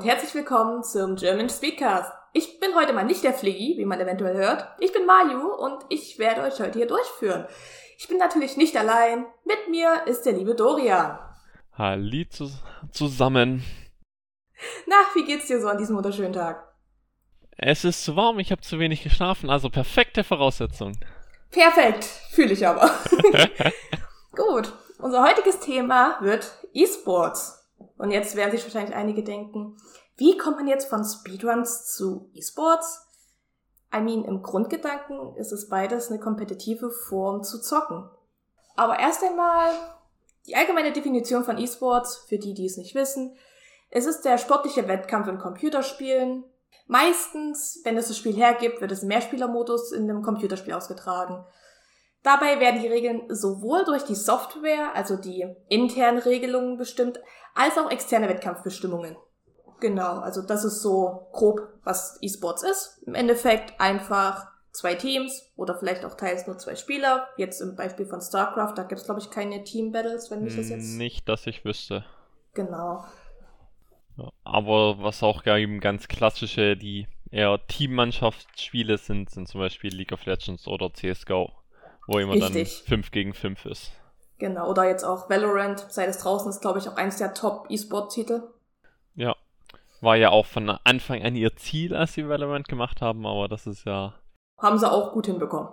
und herzlich willkommen zum German Speakcast. Ich bin heute mal nicht der Fliggy, wie man eventuell hört. Ich bin Mayu und ich werde euch heute hier durchführen. Ich bin natürlich nicht allein. Mit mir ist der liebe Dorian. Halli zu zusammen. Na, wie geht's dir so an diesem wunderschönen Tag? Es ist zu warm, ich habe zu wenig geschlafen, also perfekte Voraussetzung. Perfekt, fühle ich aber. Gut, unser heutiges Thema wird E-Sports. Und jetzt werden sich wahrscheinlich einige denken, wie kommt man jetzt von Speedruns zu E-Sports? I mean, im Grundgedanken ist es beides eine kompetitive Form zu zocken. Aber erst einmal die allgemeine Definition von E-Sports, für die, die es nicht wissen. Es ist der sportliche Wettkampf in Computerspielen. Meistens, wenn es das Spiel hergibt, wird es im Mehrspielermodus in einem Computerspiel ausgetragen. Dabei werden die Regeln sowohl durch die Software, also die internen Regelungen bestimmt, als auch externe Wettkampfbestimmungen. Genau, also das ist so grob, was E-Sports ist. Im Endeffekt einfach zwei Teams oder vielleicht auch teils nur zwei Spieler. Jetzt im Beispiel von StarCraft, da gibt es glaube ich keine Team-Battles, wenn mich das jetzt... Nicht, dass ich wüsste. Genau. aber was auch eben ganz klassische, die eher Teammannschaftsspiele sind, sind zum Beispiel League of Legends oder CSGO, wo immer Richtig. dann 5 gegen 5 ist. Genau, oder jetzt auch Valorant, seit es draußen ist, glaube ich, auch eins der Top-E-Sport-Titel. Ja. War ja auch von Anfang an ihr Ziel, als sie Valorant gemacht haben, aber das ist ja. Haben sie auch gut hinbekommen.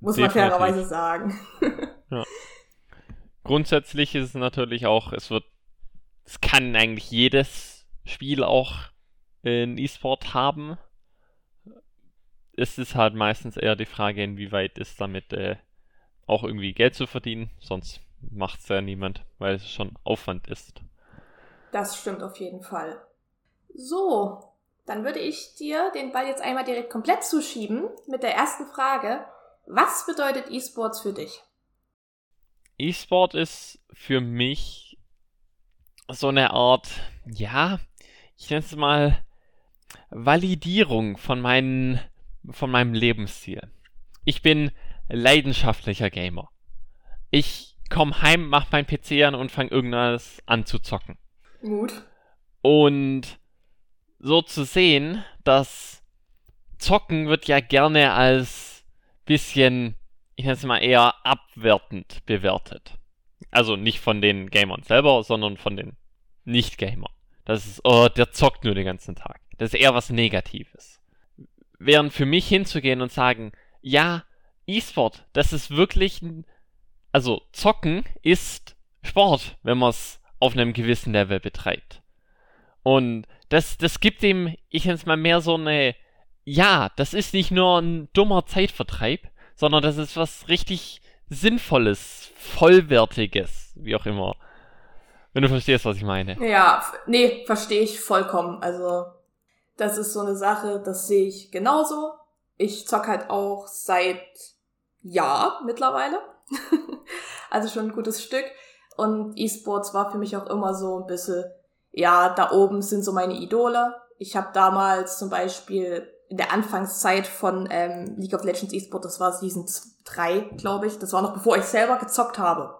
Muss Definitiv. man fairerweise sagen. ja. Grundsätzlich ist es natürlich auch, es wird, es kann eigentlich jedes Spiel auch in E-Sport haben. Es ist halt meistens eher die Frage, inwieweit ist damit äh, auch irgendwie Geld zu verdienen, sonst macht es ja niemand, weil es schon Aufwand ist. Das stimmt auf jeden Fall. So, dann würde ich dir den Ball jetzt einmal direkt komplett zuschieben mit der ersten Frage. Was bedeutet E-Sports für dich? E-Sport ist für mich so eine Art, ja, ich nenne es mal Validierung von, meinen, von meinem Lebensstil. Ich bin leidenschaftlicher Gamer. Ich komm heim, mach mein PC an und fang irgendwas an zu zocken. Gut. Und so zu sehen, dass Zocken wird ja gerne als bisschen, ich nenne es mal eher abwertend bewertet. Also nicht von den Gamern selber, sondern von den Nicht-Gamern. Das ist, oh, der zockt nur den ganzen Tag. Das ist eher was Negatives. Während für mich hinzugehen und sagen, ja, E-Sport, das ist wirklich, also Zocken ist Sport, wenn man es auf einem gewissen Level betreibt. Und das, das gibt dem, ich nenne es mal mehr so eine, ja, das ist nicht nur ein dummer Zeitvertreib, sondern das ist was richtig Sinnvolles, Vollwertiges, wie auch immer. Wenn du verstehst, was ich meine. Ja, nee, verstehe ich vollkommen. Also, das ist so eine Sache, das sehe ich genauso. Ich zock halt auch seit ja, mittlerweile. also schon ein gutes Stück. Und E-Sports war für mich auch immer so ein bisschen, ja, da oben sind so meine Idole. Ich habe damals zum Beispiel in der Anfangszeit von ähm, League of Legends E-Sport, das war Season 3, glaube ich, das war noch bevor ich selber gezockt habe,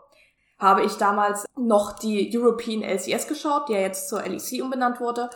habe ich damals noch die European LCS geschaut, die ja jetzt zur LEC umbenannt wurde,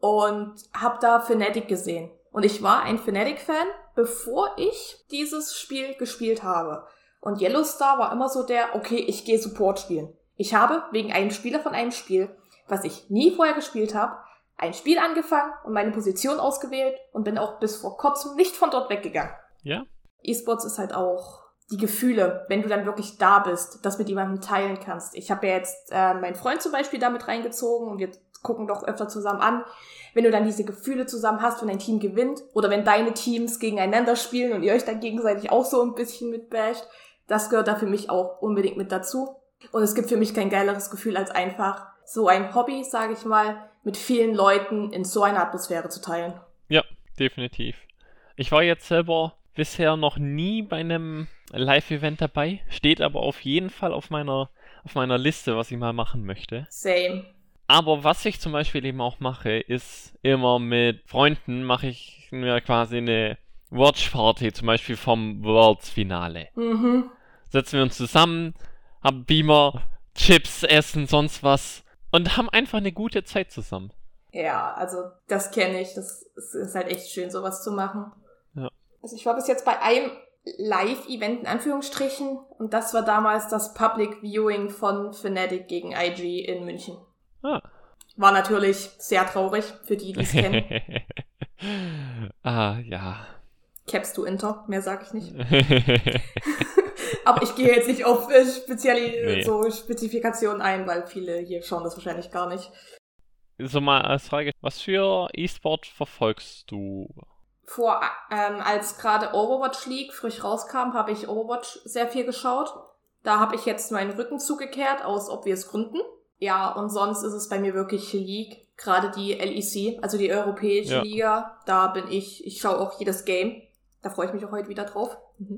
und habe da Fnatic gesehen. Und ich war ein Fnatic-Fan, bevor ich dieses Spiel gespielt habe. Und Yellowstar war immer so der, okay, ich gehe Support spielen. Ich habe wegen einem Spieler von einem Spiel, was ich nie vorher gespielt habe, ein Spiel angefangen und meine Position ausgewählt und bin auch bis vor kurzem nicht von dort weggegangen. Ja. E-Sports ist halt auch die Gefühle, wenn du dann wirklich da bist, das mit jemandem teilen kannst. Ich habe ja jetzt äh, meinen Freund zum Beispiel damit reingezogen und wir gucken doch öfter zusammen an. Wenn du dann diese Gefühle zusammen hast, wenn dein Team gewinnt oder wenn deine Teams gegeneinander spielen und ihr euch dann gegenseitig auch so ein bisschen mitbasht, das gehört da für mich auch unbedingt mit dazu. Und es gibt für mich kein geileres Gefühl, als einfach so ein Hobby, sage ich mal, mit vielen Leuten in so einer Atmosphäre zu teilen. Ja, definitiv. Ich war jetzt selber bisher noch nie bei einem Live-Event dabei, steht aber auf jeden Fall auf meiner, auf meiner Liste, was ich mal machen möchte. Same. Aber was ich zum Beispiel eben auch mache, ist immer mit Freunden mache ich mir quasi eine Watch Party, zum Beispiel vom Worlds Finale. Mhm. Setzen wir uns zusammen, haben Beamer, Chips, Essen, sonst was und haben einfach eine gute Zeit zusammen. Ja, also das kenne ich. Das ist halt echt schön, sowas zu machen. Ja. Also ich war bis jetzt bei einem Live-Event in Anführungsstrichen und das war damals das Public Viewing von Fnatic gegen IG in München. Ah. War natürlich sehr traurig für die, die es kennen. ah, ja. Capst du Inter? Mehr sag ich nicht. Aber ich gehe jetzt nicht auf äh, spezielle Nee. so Spezifikationen ein, weil viele hier schauen das wahrscheinlich gar nicht. so mal als Frage, was für E-Sport verfolgst du? Vor, ähm, als gerade Overwatch League frisch rauskam, habe ich Overwatch sehr viel geschaut. Da habe ich jetzt meinen Rücken zugekehrt, aus obvious Gründen. Ja, und sonst ist es bei mir wirklich League, gerade die LEC, also die Europäische Ja. Liga. Da bin ich, ich schaue auch jedes Game. Da freue ich mich auch heute wieder drauf.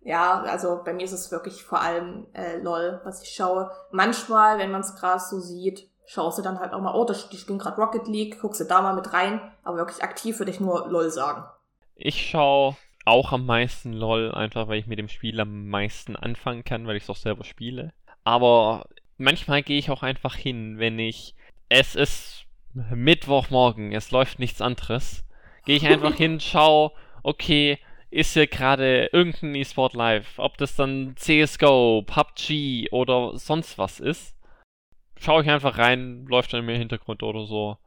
Ja, also bei mir ist es wirklich vor allem äh, LOL, was ich schaue. Manchmal, wenn man es gerade so sieht, schaust du dann halt auch mal, oh, das, die spielen gerade Rocket League, guckst du da mal mit rein. Aber wirklich aktiv würde ich nur LOL sagen. Ich schaue auch am meisten LOL, einfach weil ich mit dem Spiel am meisten anfangen kann, weil ich es auch selber spiele. Aber manchmal gehe ich auch einfach hin, wenn ich. Es ist Mittwochmorgen, es läuft nichts anderes. Gehe ich einfach hin, schau, okay, ist hier gerade irgendein E-Sport live. Ob das dann CSGO, PUBG oder sonst was ist. Schaue ich einfach rein, läuft dann im Hintergrund oder so.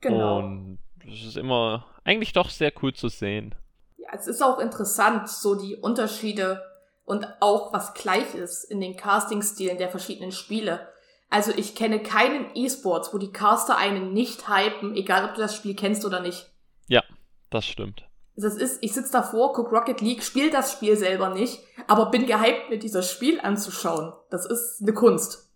Genau. Und es ist immer eigentlich doch sehr cool zu sehen. Ja, es ist auch interessant, so die Unterschiede und auch was gleich ist in den Casting-Stilen der verschiedenen Spiele. Also ich kenne keinen E-Sports, wo die Caster einen nicht hypen, egal ob du das Spiel kennst oder nicht. Das stimmt. Das ist, ich sitze davor, guck Rocket League, spiel das Spiel selber nicht, aber bin gehypt, mir dieses Spiel anzuschauen. Das ist eine Kunst.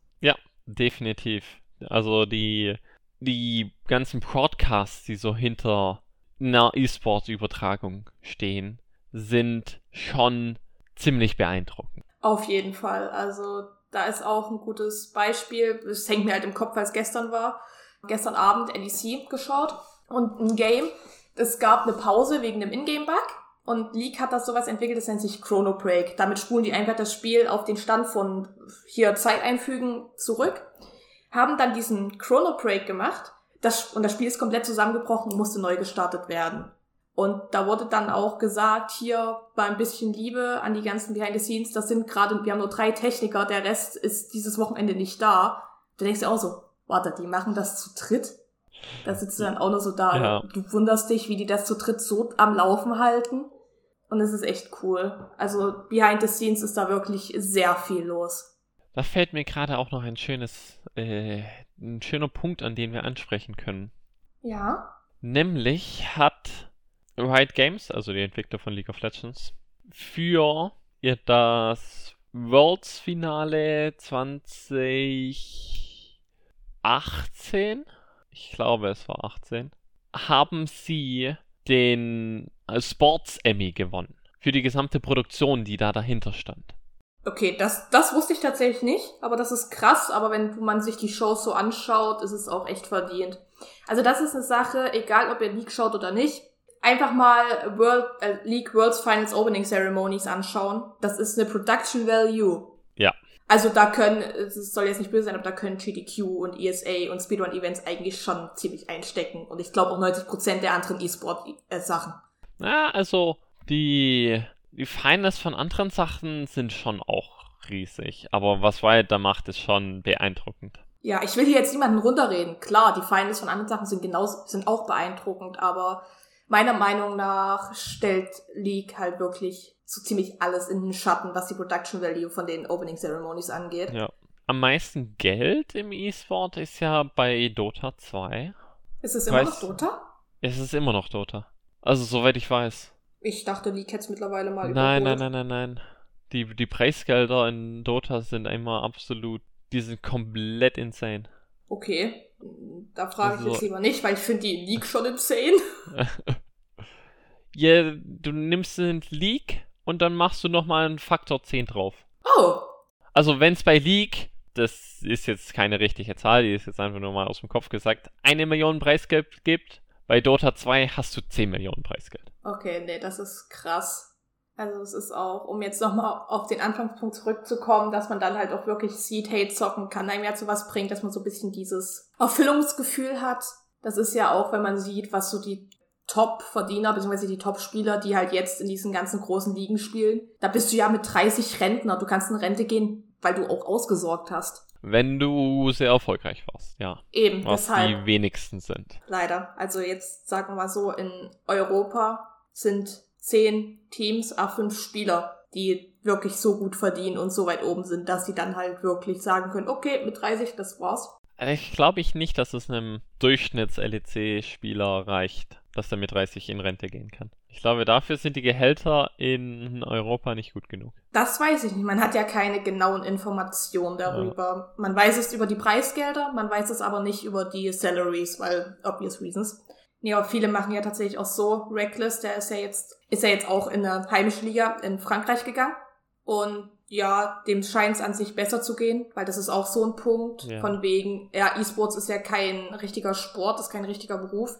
Definitiv. Also die, die ganzen Broadcasts, die so hinter einer E-Sport-Übertragung stehen, sind schon ziemlich beeindruckend. Auf jeden Fall. Also da ist auch ein gutes Beispiel. Es hängt mir halt im Kopf, weil es gestern war. Gestern Abend NEC geschaut und ein Game. Es gab eine Pause wegen einem Ingame-Bug und League hat das sowas entwickelt, das nennt sich Chrono Break. Damit spulen die einfach das Spiel auf den Stand von hier Zeit einfügen zurück. Haben dann diesen Chrono Break gemacht das, und das Spiel ist komplett zusammengebrochen und musste neu gestartet werden. Und da wurde dann auch gesagt, hier bei ein bisschen Liebe an die ganzen Behind the Scenes, das sind gerade, wir haben nur drei Techniker, der Rest ist dieses Wochenende nicht da. Da denkst du auch so, warte, die machen das zu dritt? Da sitzt du dann auch nur so da. Ja. Du wunderst dich, wie die das zu dritt so am Laufen halten. Und es ist echt cool. Also Behind the Scenes ist da wirklich sehr viel los. Da fällt mir gerade auch noch ein schönes, äh, ein schöner Punkt, an den wir ansprechen können. Ja. Nämlich hat Riot Games, also die Entwickler von League of Legends, für ihr das Worlds Finale 2018, ich glaube es war 18, haben sie den Sports Emmy gewonnen. Für die gesamte Produktion, die da dahinter stand. Okay, das, das wusste ich tatsächlich nicht, aber das ist krass. Aber wenn man sich die Shows so anschaut, ist es auch echt verdient. Also das ist eine Sache, egal ob ihr League schaut oder nicht, einfach mal World, äh, League Worlds Finals Opening Ceremonies anschauen. Das ist eine Production Value. Ja. Also da können, es soll jetzt nicht böse sein, aber da können GDQ und ESA und Speedrun-Events eigentlich schon ziemlich einstecken. Und ich glaube auch 90% der anderen E-Sport-Sachen. Ja, also die, die Finals von anderen Sachen sind schon auch riesig. Aber was Riot da macht, ist schon beeindruckend. Ja, ich will hier jetzt niemanden runterreden. Klar, die Finals von anderen Sachen sind genauso, sind auch beeindruckend, aber meiner Meinung nach stellt League halt wirklich so ziemlich alles in den Schatten, was die Production Value von den Opening Ceremonies angeht. Ja. Am meisten Geld im E-Sport ist ja bei Dota 2. Ist es immer Weiß- noch Dota? Es ist immer noch Dota. Also, soweit ich weiß. Ich dachte, League hätte es mittlerweile mal Nein, nein, überholt. nein, nein, nein. Die, die Preisgelder in Dota sind immer absolut. Die sind komplett insane. Okay, da frage ich Also- jetzt lieber nicht, weil ich finde die League schon insane. ja, du nimmst den League und dann machst du nochmal einen Faktor 10 drauf. Oh, Also, wenn es bei League, das ist jetzt keine richtige Zahl, die ist jetzt einfach nur mal aus dem Kopf gesagt, eine Million Preisgeld gibt, bei Dota 2 hast du 10 Millionen Preisgeld. okay, nee, das ist krass. Also es ist auch, um jetzt nochmal auf den Anfangspunkt zurückzukommen, dass man dann halt auch wirklich Seed Hate zocken kann, einem ja zu was bringt, dass man so ein bisschen dieses Erfüllungsgefühl hat. Das ist ja auch, wenn man sieht, was so die Top-Verdiener, beziehungsweise die Top-Spieler, die halt jetzt in diesen ganzen großen Ligen spielen. Da bist du ja mit 30 Rentner. Du kannst in Rente gehen, weil du auch ausgesorgt hast. Wenn du sehr erfolgreich warst, ja. Eben, Was deshalb. die wenigsten sind. Leider. Also jetzt sagen wir mal so, in Europa sind zehn Teams, a fünf Spieler, die wirklich so gut verdienen und so weit oben sind, dass sie dann halt wirklich sagen können, okay, mit 30, das war's. Ich glaube ich nicht, dass es einem Durchschnitts-LEC-Spieler reicht, dass er mit 30 in Rente gehen kann. Ich glaube, dafür sind die Gehälter in Europa nicht gut genug. Das weiß ich nicht. Man hat ja keine genauen Informationen darüber. Man weiß es über die Preisgelder, man weiß es aber nicht über die Salaries, weil obvious reasons. Nee, aber viele machen ja tatsächlich auch so. Reckless, der ist ja jetzt, ist ja jetzt auch in der heimischen Liga in Frankreich gegangen. Und ja, dem scheint es an sich besser zu gehen, weil das ist auch so ein Punkt. Ja. Von wegen, ja, E-Sports ist ja kein richtiger Sport, ist kein richtiger Beruf.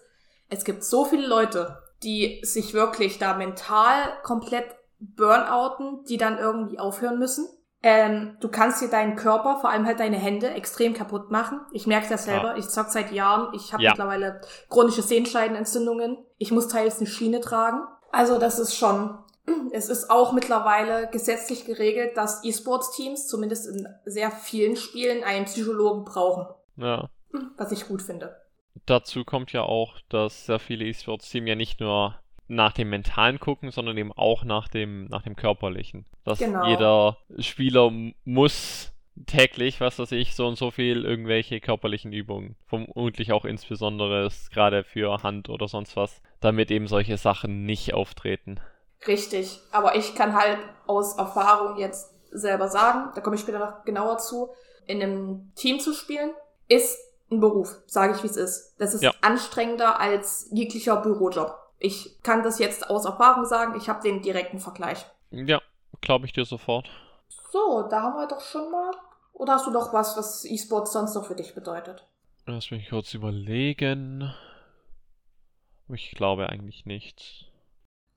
Es gibt so viele Leute, die sich wirklich da mental komplett burnouten, die dann irgendwie aufhören müssen. Ähm, du kannst dir deinen Körper, vor allem halt deine Hände, extrem kaputt machen. Ich merke das selber. Ja. Ich zock seit Jahren. Ich habe Ja. mittlerweile chronische Sehenscheidenentzündungen. Ich muss teils eine Schiene tragen. Also das ist schon. Es ist auch mittlerweile gesetzlich geregelt, dass E-Sports-Teams, zumindest in sehr vielen Spielen, einen Psychologen brauchen. Ja. Was ich gut finde. Dazu kommt ja auch, dass sehr viele E-Sports-Teams ja nicht nur nach dem Mentalen gucken, sondern eben auch nach dem, nach dem Körperlichen. Dass Genau. jeder Spieler muss täglich, was weiß ich, so und so viel irgendwelche körperlichen Übungen. Vermutlich auch insbesondere gerade für Hand oder sonst was, damit eben solche Sachen nicht auftreten. Richtig, aber ich kann halt aus Erfahrung jetzt selber sagen, da komme ich später noch genauer zu, in einem Team zu spielen, ist ein Beruf, sage ich wie es ist. Das ist Ja. anstrengender als jeglicher Bürojob. Ich kann das jetzt aus Erfahrung sagen, ich habe den direkten Vergleich. Ja, glaube ich dir sofort. So, da haben wir doch schon mal. Oder hast du noch was, was E-Sports sonst noch für dich bedeutet? Lass mich kurz überlegen. Ich glaube eigentlich nicht.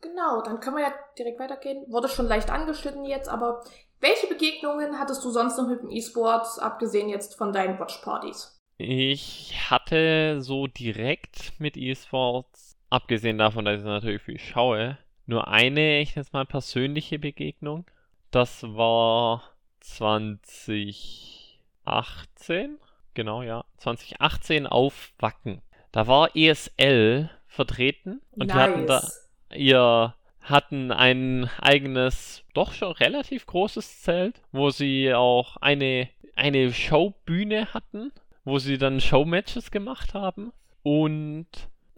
Genau, dann können wir ja direkt weitergehen. Wurde schon leicht angeschnitten jetzt, aber welche Begegnungen hattest du sonst noch mit dem E-Sports, abgesehen jetzt von deinen Watchpartys? Ich hatte so direkt mit E-Sports, abgesehen davon, dass ich natürlich viel schaue, nur eine, ich nenne es mal, persönliche Begegnung. Das war 2018. Genau, ja. 2018 auf Wacken. Da war ESL vertreten und wir hatten da ihr hatten ein eigenes, doch schon relativ großes Zelt, wo sie auch eine, eine Showbühne hatten, wo sie dann Showmatches gemacht haben. Und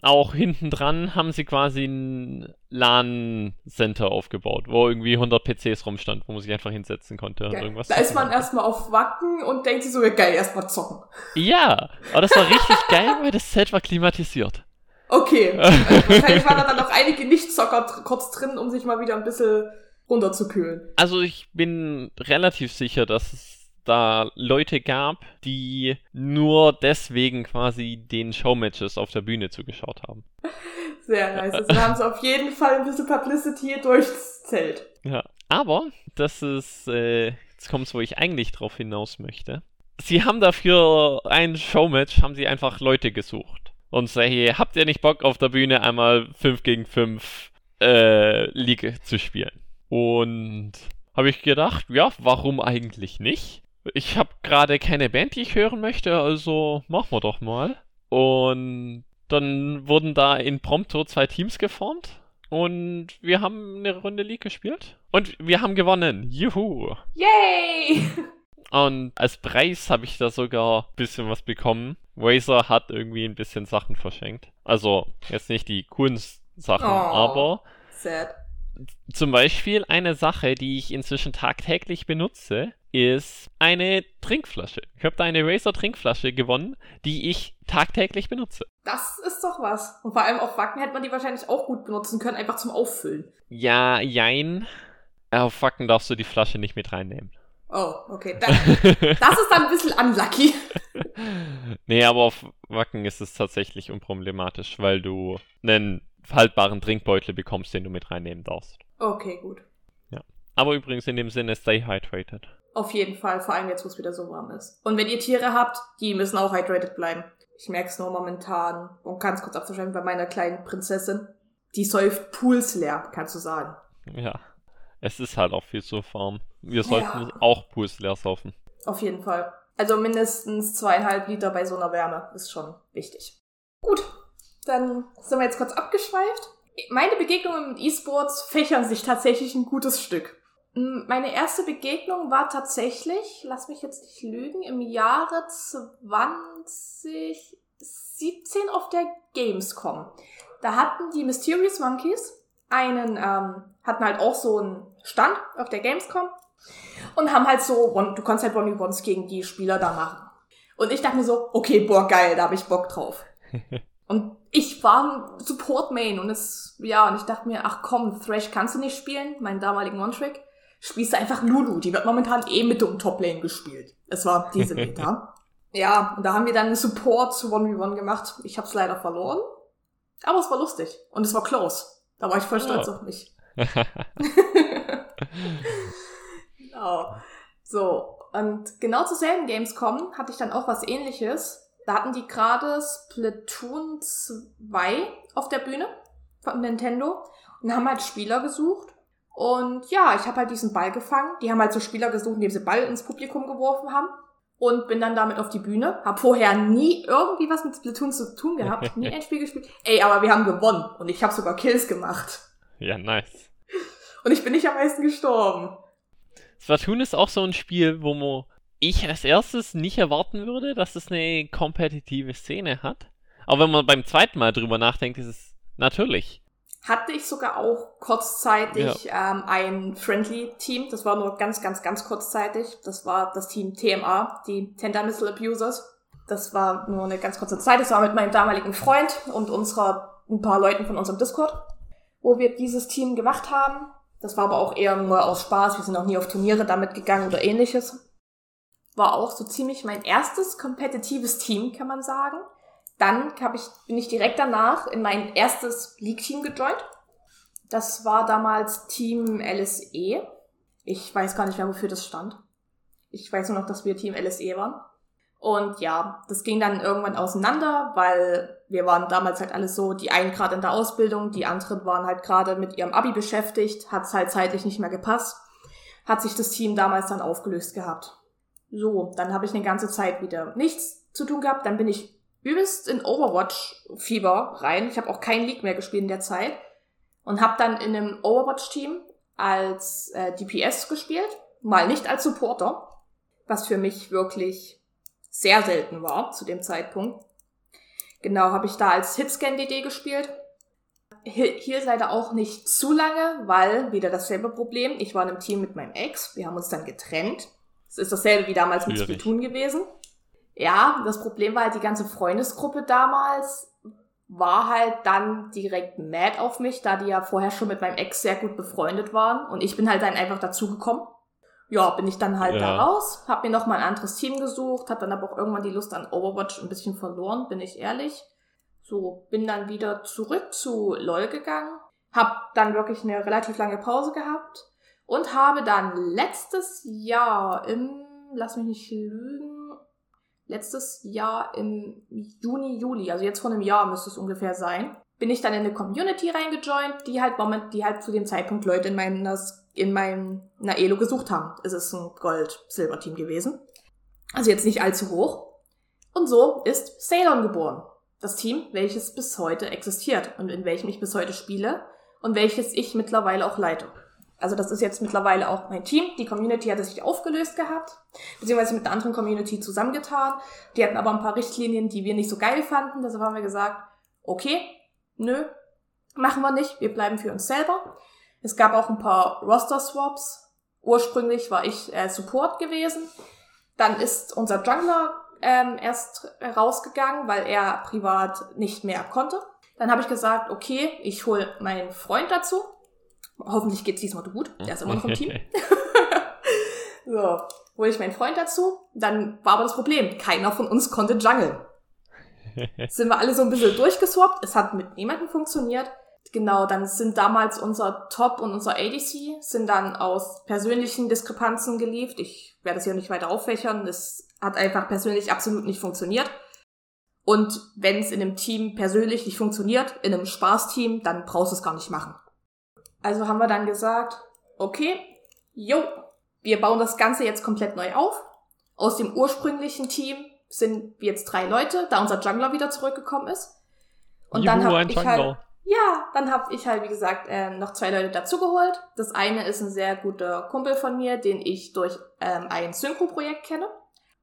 auch hinten dran haben sie quasi ein LAN-Center aufgebaut, wo irgendwie 100 PCs rumstand, wo man sich einfach hinsetzen konnte und irgendwas Da ist man erstmal auf Wacken und denkt sich so, ja, geil, erstmal zocken. Ja, aber das war richtig geil, weil das Zelt war klimatisiert. Okay. Wahrscheinlich waren da dann noch einige Nicht-Zocker kurz drin, um sich mal wieder ein bisschen runterzukühlen. Also ich bin relativ sicher, dass es da Leute gab, die nur deswegen quasi den Showmatches auf der Bühne zugeschaut haben. Sehr nice. Also haben sie auf jeden Fall ein bisschen Publicity durchs Zelt. Ja. Aber das ist, äh, jetzt kommt's, wo ich eigentlich drauf hinaus möchte. Sie haben dafür ein Showmatch, haben sie einfach Leute gesucht. Und sagen, hey, habt ihr nicht Bock auf der Bühne einmal 5 gegen 5 äh, League zu spielen? Und habe ich gedacht, ja, warum eigentlich nicht? Ich habe gerade keine Band, die ich hören möchte, also machen wir doch mal. Und dann wurden da in Prompto zwei Teams geformt. Und wir haben eine Runde League gespielt. Und wir haben gewonnen. Juhu. Yay! Und als Preis habe ich da sogar ein bisschen was bekommen. Razer hat irgendwie ein bisschen Sachen verschenkt. Also jetzt nicht die coolen Sachen, Oh. aber Sad. zum Beispiel eine Sache, die ich inzwischen tagtäglich benutze, ist eine Trinkflasche. Ich habe da eine Razer Trinkflasche gewonnen, die ich tagtäglich benutze. Das ist doch was. Und vor allem auf Wacken hätte man die wahrscheinlich auch gut benutzen können, einfach zum Auffüllen. Ja, jein. Auf Wacken darfst du die Flasche nicht mit reinnehmen. Oh, okay. Das, das ist dann ein bisschen unlucky. nee, aber auf Wacken ist es tatsächlich unproblematisch, weil du einen haltbaren Trinkbeutel bekommst, den du mit reinnehmen darfst. Okay, gut. Aber übrigens in dem Sinne, stay hydrated. Auf jeden Fall, vor allem jetzt, wo es wieder so warm ist. Und wenn ihr Tiere habt, die müssen auch hydrated bleiben. Ich merke es nur momentan, um ganz kurz abzuschreiben, bei meiner kleinen Prinzessin. Die säuft Pools leer, kannst du sagen. Ja, es ist halt auch viel zu warm. Wir sollten ja. auch Pools leer saufen. Auf jeden Fall. Also mindestens zweieinhalb Liter bei so einer Wärme ist schon wichtig. Gut, dann sind wir jetzt kurz abgeschweift. Meine Begegnungen mit E-Sports fächern sich tatsächlich ein gutes Stück. Meine erste Begegnung war tatsächlich, lass mich jetzt nicht lügen, im Jahre 2017 auf der Gamescom. Da hatten die Mysterious Monkeys einen, ähm, hatten halt auch so einen Stand auf der Gamescom und haben halt so, du kannst halt One-Ones gegen die Spieler da machen. Und ich dachte mir so, okay, boah, geil, da habe ich Bock drauf. und ich war ein Support-Main und es, ja, und ich dachte mir, ach komm, Thrash kannst du nicht spielen, meinen damaligen One-Trick spielst du einfach Lulu. Die wird momentan eh mit um Top-Lane gespielt. Es war diese Meta. ja, und da haben wir dann einen Support zu 1v1 gemacht. Ich hab's leider verloren. Aber es war lustig. Und es war close. Da war ich voll stolz oh. auf mich. genau. So. Und genau zur selben Gamescom hatte ich dann auch was ähnliches. Da hatten die gerade Splatoon 2 auf der Bühne von Nintendo und haben halt Spieler gesucht und ja, ich habe halt diesen Ball gefangen. Die haben halt so Spieler gesucht, die diese Ball ins Publikum geworfen haben. Und bin dann damit auf die Bühne. Hab vorher nie irgendwie was mit Splatoon zu tun gehabt. nie ein Spiel gespielt. Ey, aber wir haben gewonnen. Und ich habe sogar Kills gemacht. Ja, nice. Und ich bin nicht am meisten gestorben. Splatoon ist auch so ein Spiel, wo man ich als erstes nicht erwarten würde, dass es eine kompetitive Szene hat. Aber wenn man beim zweiten Mal drüber nachdenkt, ist es natürlich hatte ich sogar auch kurzzeitig ja. ähm, ein Friendly-Team. Das war nur ganz, ganz, ganz kurzzeitig. Das war das Team TMA, die Tender Missile Abusers. Das war nur eine ganz kurze Zeit. Das war mit meinem damaligen Freund und unserer, ein paar Leuten von unserem Discord, wo wir dieses Team gemacht haben. Das war aber auch eher nur aus Spaß. Wir sind auch nie auf Turniere damit gegangen oder ähnliches. War auch so ziemlich mein erstes kompetitives Team, kann man sagen. Dann hab ich, bin ich direkt danach in mein erstes League-Team gejoint. Das war damals Team LSE. Ich weiß gar nicht mehr, wofür das stand. Ich weiß nur noch, dass wir Team LSE waren. Und ja, das ging dann irgendwann auseinander, weil wir waren damals halt alles so, die einen gerade in der Ausbildung, die anderen waren halt gerade mit ihrem Abi beschäftigt, hat es halt zeitlich nicht mehr gepasst. Hat sich das Team damals dann aufgelöst gehabt. So, dann habe ich eine ganze Zeit wieder nichts zu tun gehabt. Dann bin ich übelst in Overwatch-Fieber rein. Ich habe auch kein League mehr gespielt in der Zeit. Und habe dann in einem Overwatch-Team als äh, DPS gespielt. Mal nicht als Supporter. Was für mich wirklich sehr selten war zu dem Zeitpunkt. Genau, habe ich da als Hitscan-DD gespielt. Hier leider auch nicht zu lange, weil wieder dasselbe Problem. Ich war in einem Team mit meinem Ex. Wir haben uns dann getrennt. Es ist dasselbe wie damals mit Splatoon gewesen. Ja, das Problem war halt, die ganze Freundesgruppe damals war halt dann direkt mad auf mich, da die ja vorher schon mit meinem Ex sehr gut befreundet waren. Und ich bin halt dann einfach dazugekommen. Ja, bin ich dann halt ja. da raus, hab mir noch mal ein anderes Team gesucht, hab dann aber auch irgendwann die Lust an Overwatch ein bisschen verloren, bin ich ehrlich. So, bin dann wieder zurück zu LOL gegangen, hab dann wirklich eine relativ lange Pause gehabt und habe dann letztes Jahr im, lass mich nicht lügen, letztes Jahr im Juni, Juli, also jetzt vor einem Jahr müsste es ungefähr sein, bin ich dann in eine Community reingejoint, die halt moment, die halt zu dem Zeitpunkt Leute in meinem, in meinem Naelo gesucht haben. Es ist ein Gold-Silber-Team gewesen. Also jetzt nicht allzu hoch. Und so ist Ceylon geboren. Das Team, welches bis heute existiert und in welchem ich bis heute spiele und welches ich mittlerweile auch leite. Also das ist jetzt mittlerweile auch mein Team. Die Community hatte sich aufgelöst gehabt, beziehungsweise mit einer anderen Community zusammengetan. Die hatten aber ein paar Richtlinien, die wir nicht so geil fanden. Deshalb haben wir gesagt, okay, nö, machen wir nicht. Wir bleiben für uns selber. Es gab auch ein paar Roster-Swaps. Ursprünglich war ich äh, Support gewesen. Dann ist unser Jungler ähm, erst rausgegangen, weil er privat nicht mehr konnte. Dann habe ich gesagt, okay, ich hole meinen Freund dazu Hoffentlich geht's diesmal gut. Der ist immer noch im Team. so, hole ich meinen Freund dazu. Dann war aber das Problem, keiner von uns konnte jungeln. Sind wir alle so ein bisschen durchgeswappt. Es hat mit niemandem funktioniert. Genau, dann sind damals unser Top und unser ADC sind dann aus persönlichen Diskrepanzen geliefert. Ich werde das hier nicht weiter auffächern. Es hat einfach persönlich absolut nicht funktioniert. Und wenn es in einem Team persönlich nicht funktioniert, in einem Spaßteam, dann brauchst du es gar nicht machen. Also haben wir dann gesagt, okay, jo, wir bauen das Ganze jetzt komplett neu auf. Aus dem ursprünglichen Team sind wir jetzt drei Leute, da unser Jungler wieder zurückgekommen ist. Und Juhu, dann habe ich Jungler. halt, ja, dann habe ich halt, wie gesagt, äh, noch zwei Leute dazugeholt. Das eine ist ein sehr guter Kumpel von mir, den ich durch ähm, ein Synchro-Projekt kenne,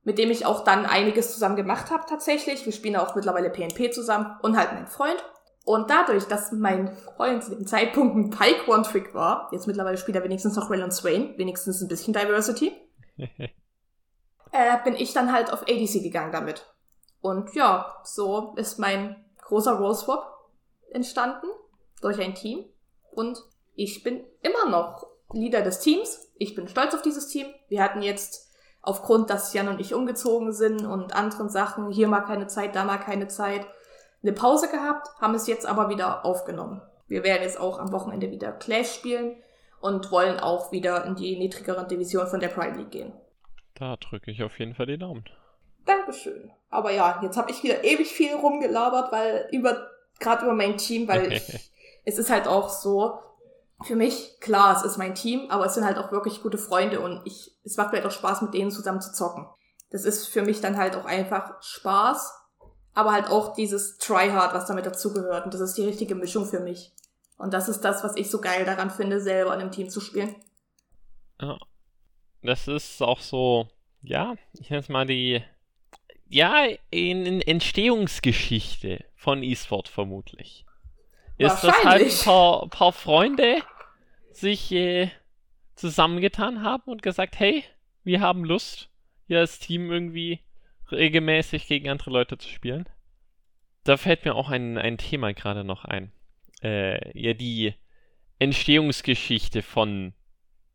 mit dem ich auch dann einiges zusammen gemacht habe tatsächlich. Wir spielen auch mittlerweile PNP zusammen und halt mein Freund. Und dadurch, dass mein Freund zu dem Zeitpunkt ein Pike One-Trick war, jetzt mittlerweile spielt er wenigstens noch und Swain, wenigstens ein bisschen Diversity, äh, bin ich dann halt auf ADC gegangen damit. Und ja, so ist mein großer Role Swap entstanden durch ein Team. Und ich bin immer noch Leader des Teams. Ich bin stolz auf dieses Team. Wir hatten jetzt aufgrund, dass Jan und ich umgezogen sind und anderen Sachen, hier mal keine Zeit, da mal keine Zeit, eine Pause gehabt, haben es jetzt aber wieder aufgenommen. Wir werden jetzt auch am Wochenende wieder Clash spielen und wollen auch wieder in die niedrigere Division von der Prime League gehen. Da drücke ich auf jeden Fall die Daumen. Dankeschön. Aber ja, jetzt habe ich wieder ewig viel rumgelabert, weil über gerade über mein Team, weil ich, es ist halt auch so für mich klar, es ist mein Team, aber es sind halt auch wirklich gute Freunde und ich es macht mir halt auch Spaß mit denen zusammen zu zocken. Das ist für mich dann halt auch einfach Spaß, aber halt auch dieses Tryhard, was damit dazugehört und das ist die richtige Mischung für mich. Und das ist das, was ich so geil daran finde, selber in einem Team zu spielen. Ja. Das ist auch so, ja, ich nenne es mal die, ja, in, in Entstehungsgeschichte von E-Sport vermutlich. Ist das halt ein paar, paar Freunde sich äh, zusammengetan haben und gesagt, hey, wir haben Lust, hier als Team irgendwie regelmäßig gegen andere Leute zu spielen. Da fällt mir auch ein, ein Thema gerade noch ein. Äh, ja, die Entstehungsgeschichte von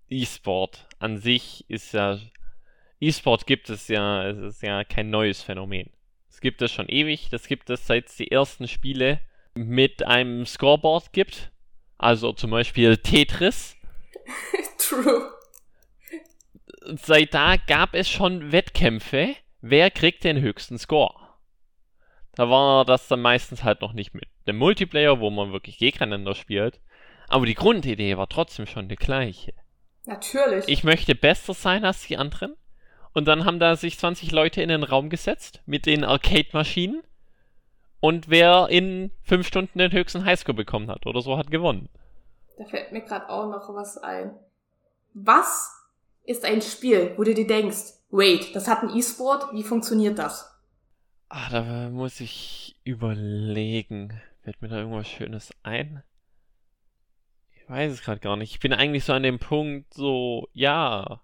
E-Sport an sich ist ja. E-Sport gibt es ja, es ist ja kein neues Phänomen. Es gibt es schon ewig, das gibt es seit es die ersten Spiele mit einem Scoreboard gibt. Also zum Beispiel Tetris. True. Seit da gab es schon Wettkämpfe, wer kriegt den höchsten Score. Da war das dann meistens halt noch nicht mit dem Multiplayer, wo man wirklich gegeneinander spielt. Aber die Grundidee war trotzdem schon die gleiche. Natürlich. Ich möchte besser sein als die anderen. Und dann haben da sich 20 Leute in den Raum gesetzt mit den Arcade-Maschinen. Und wer in 5 Stunden den höchsten Highscore bekommen hat oder so, hat gewonnen. Da fällt mir gerade auch noch was ein. Was ist ein Spiel, wo du dir denkst, wait, das hat ein E-Sport, wie funktioniert das? Ah, da muss ich überlegen. Fällt mir da irgendwas Schönes ein? Ich weiß es gerade gar nicht. Ich bin eigentlich so an dem Punkt, so, ja,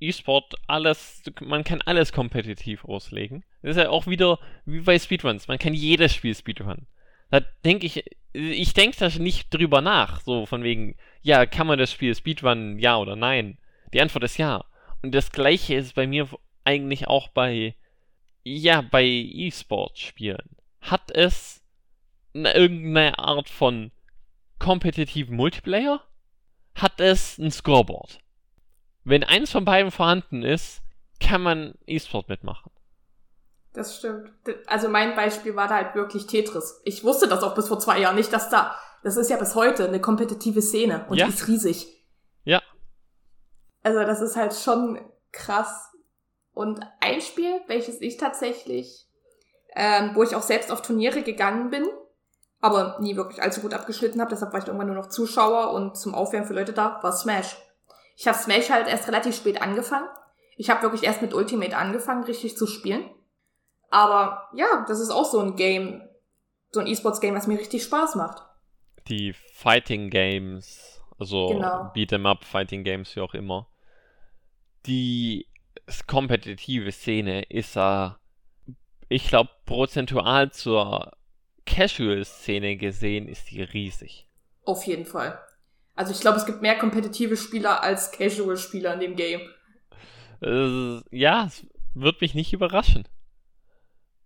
E-Sport, alles, man kann alles kompetitiv auslegen. Das ist ja auch wieder wie bei Speedruns. Man kann jedes Spiel Speedrun. Da denke ich, ich denke da nicht drüber nach, so von wegen, ja, kann man das Spiel Speedrun, ja oder nein? Die Antwort ist ja. Und das gleiche ist bei mir eigentlich auch bei, ja, bei E-Sport-Spielen. Hat es eine, irgendeine Art von kompetitiven Multiplayer? Hat es ein Scoreboard? Wenn eins von beiden vorhanden ist, kann man E-Sport mitmachen. Das stimmt. Also mein Beispiel war da halt wirklich Tetris. Ich wusste das auch bis vor zwei Jahren nicht, dass da, das ist ja bis heute eine kompetitive Szene und Ja. die ist riesig. Also das ist halt schon krass. Und ein Spiel, welches ich tatsächlich, ähm, wo ich auch selbst auf Turniere gegangen bin, aber nie wirklich allzu gut abgeschnitten habe, deshalb war ich irgendwann nur noch Zuschauer und zum Aufwärmen für Leute da, war Smash. Ich habe Smash halt erst relativ spät angefangen. Ich habe wirklich erst mit Ultimate angefangen, richtig zu spielen. Aber ja, das ist auch so ein Game, so ein E-Sports-Game, was mir richtig Spaß macht. Die Fighting Games, also Genau. Beat'em Up Fighting Games, wie auch immer. Die kompetitive Szene ist ja, ich glaube, prozentual zur Casual-Szene gesehen, ist die riesig. Auf jeden Fall. Also ich glaube, es gibt mehr kompetitive Spieler als Casual-Spieler in dem Game. Äh, ja, es wird mich nicht überraschen.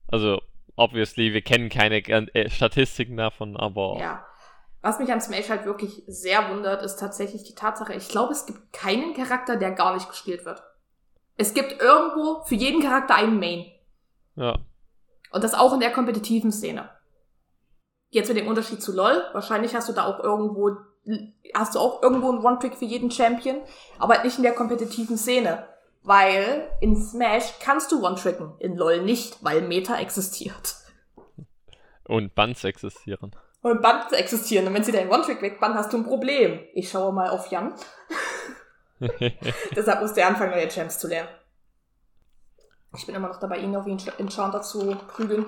Also, obviously, wir kennen keine äh, Statistiken davon, aber Ja. Was mich an Smash halt wirklich sehr wundert, ist tatsächlich die Tatsache, ich glaube, es gibt keinen Charakter, der gar nicht gespielt wird. Es gibt irgendwo für jeden Charakter einen Main. Ja. Und das auch in der kompetitiven Szene. Jetzt mit dem Unterschied zu LOL, wahrscheinlich hast du da auch irgendwo, hast du auch irgendwo einen One-Trick für jeden Champion, aber halt nicht in der kompetitiven Szene. Weil in Smash kannst du One-Tricken, in LOL nicht, weil Meta existiert. Und Bands existieren. Und Bands existieren. Und wenn sie deinen One-Trick wegbannen, hast du ein Problem. Ich schaue mal auf Jan. Deshalb musste er anfangen, neue Champs zu lernen. Ich bin immer noch dabei, ihn auf den Enchanter zu prügeln.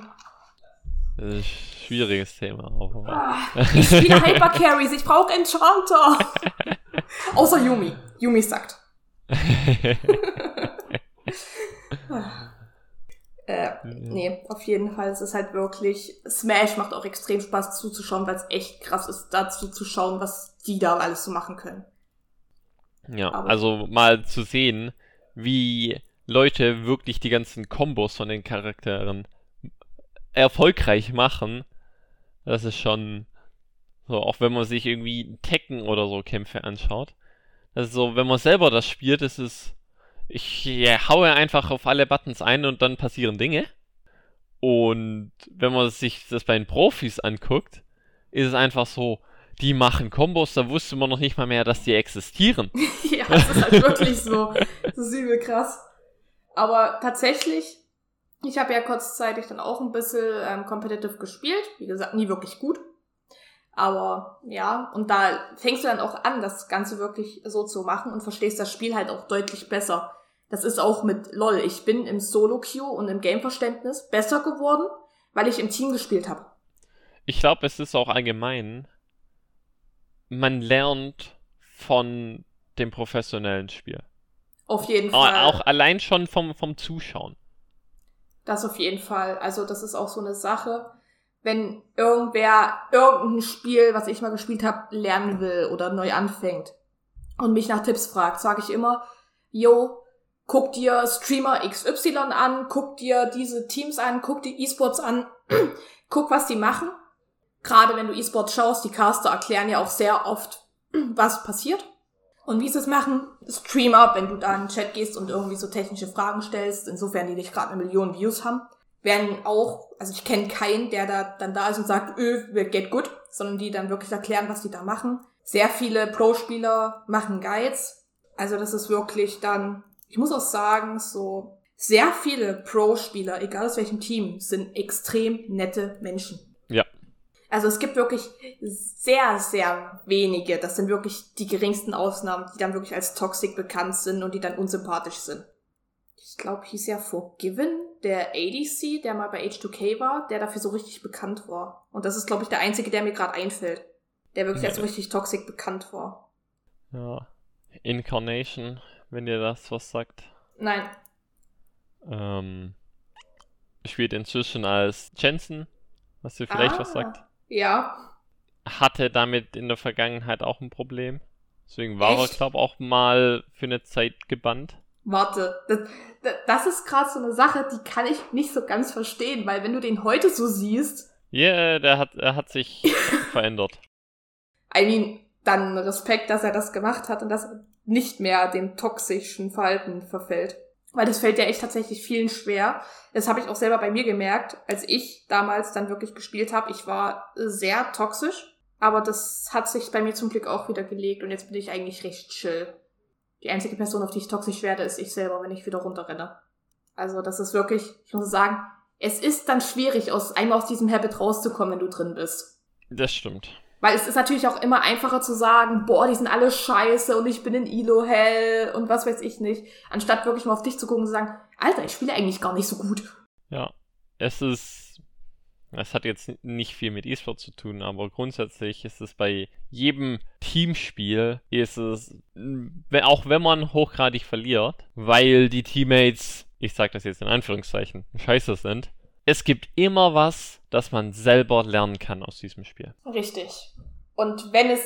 Das ist ein schwieriges Thema. Aber Ah, ich spiele Hyper Carries, ich brauche Enchanter. Außer Yumi. Yumi sagt. Äh, nee, auf jeden Fall. Es ist halt wirklich. Smash macht auch extrem Spaß zuzuschauen, weil es echt krass ist, dazu zu schauen, was die da alles so machen können. ja, Aber- also mal zu sehen, wie Leute wirklich die ganzen Kombos von den Charakteren erfolgreich machen, das ist schon so, auch wenn man sich irgendwie Tekken oder so Kämpfe anschaut. Das ist so, wenn man selber das spielt, ist es, ich ja, haue einfach auf alle Buttons ein und dann passieren Dinge. Und wenn man sich das bei den Profis anguckt, ist es einfach so, die machen Kombos, da wusste man noch nicht mal mehr, dass die existieren. ja, es ist halt wirklich so. Das ist übel krass. Aber tatsächlich, ich habe ja kurzzeitig dann auch ein bisschen ähm, competitive gespielt. Wie gesagt, nie wirklich gut. Aber ja, und da fängst du dann auch an, das Ganze wirklich so zu machen und verstehst das Spiel halt auch deutlich besser. Das ist auch mit LOL. Ich bin im Solo-Queue und im Game-Verständnis besser geworden, weil ich im Team gespielt habe. Ich glaube, es ist auch allgemein, man lernt von dem professionellen Spiel. Auf jeden Fall. Auch allein schon vom, vom Zuschauen. Das auf jeden Fall. Also das ist auch so eine Sache, wenn irgendwer irgendein Spiel, was ich mal gespielt habe, lernen will oder neu anfängt und mich nach Tipps fragt, sage ich immer, yo, guck dir Streamer XY an, guck dir diese Teams an, guck dir E-Sports an, guck, was die machen. Gerade wenn du E-Sports schaust, die Caster erklären ja auch sehr oft, was passiert. Und wie sie es machen, Streamer, wenn du da in den Chat gehst und irgendwie so technische Fragen stellst, insofern die nicht gerade eine Million Views haben, werden auch, also ich kenne keinen, der da dann da ist und sagt, öh, geht gut, sondern die dann wirklich erklären, was die da machen. Sehr viele Pro-Spieler machen Guides. Also das ist wirklich dann, ich muss auch sagen, so sehr viele Pro-Spieler, egal aus welchem Team, sind extrem nette Menschen. Ja. Also es gibt wirklich sehr, sehr wenige, das sind wirklich die geringsten Ausnahmen, die dann wirklich als toxic bekannt sind und die dann unsympathisch sind. Ich glaube, hieß ja Forgiven, der ADC, der mal bei H2K war, der dafür so richtig bekannt war. Und das ist, glaube ich, der einzige, der mir gerade einfällt, der wirklich Ja. als so richtig toxic bekannt war. Ja. Incarnation, wenn dir das was sagt. Nein, Ähm, spielt inzwischen als Jensen, was dir vielleicht was Ah. sagt. ja, Hatte damit in der Vergangenheit auch ein Problem. Deswegen war er, Echt? glaube auch mal für eine Zeit gebannt. warte. Das, das- das ist gerade so eine Sache, die kann ich nicht so ganz verstehen, weil wenn du den heute so siehst, Ja, yeah, der hat, er hat sich verändert. I mean, dann Respekt, dass er das gemacht hat und dass er nicht mehr dem toxischen Verhalten verfällt. Weil das fällt ja echt tatsächlich vielen schwer. Das habe ich auch selber bei mir gemerkt, als ich damals dann wirklich gespielt habe. Ich war sehr toxisch, aber das hat sich bei mir zum Glück auch wieder gelegt und jetzt bin ich eigentlich recht chill. Die einzige Person, auf die ich toxisch werde, ist ich selber, wenn ich wieder runterrenne. Also das ist wirklich, ich muss sagen, es ist dann schwierig, aus einmal aus diesem Habit rauszukommen, wenn du drin bist. Das stimmt. Weil es ist natürlich auch immer einfacher zu sagen, boah, die sind alle scheiße und ich bin in Ilo hell und was weiß ich nicht, anstatt wirklich mal auf dich zu gucken und zu sagen, Alter, ich spiele eigentlich gar nicht so gut. Ja, es ist, es hat jetzt nicht viel mit E-Sport zu tun, aber grundsätzlich ist es bei jedem Teamspiel, ist es, auch wenn man hochgradig verliert, weil die Teammates, ich sag das jetzt in Anführungszeichen, scheiße sind, es gibt immer was, das man selber lernen kann aus diesem Spiel. Richtig. Und wenn es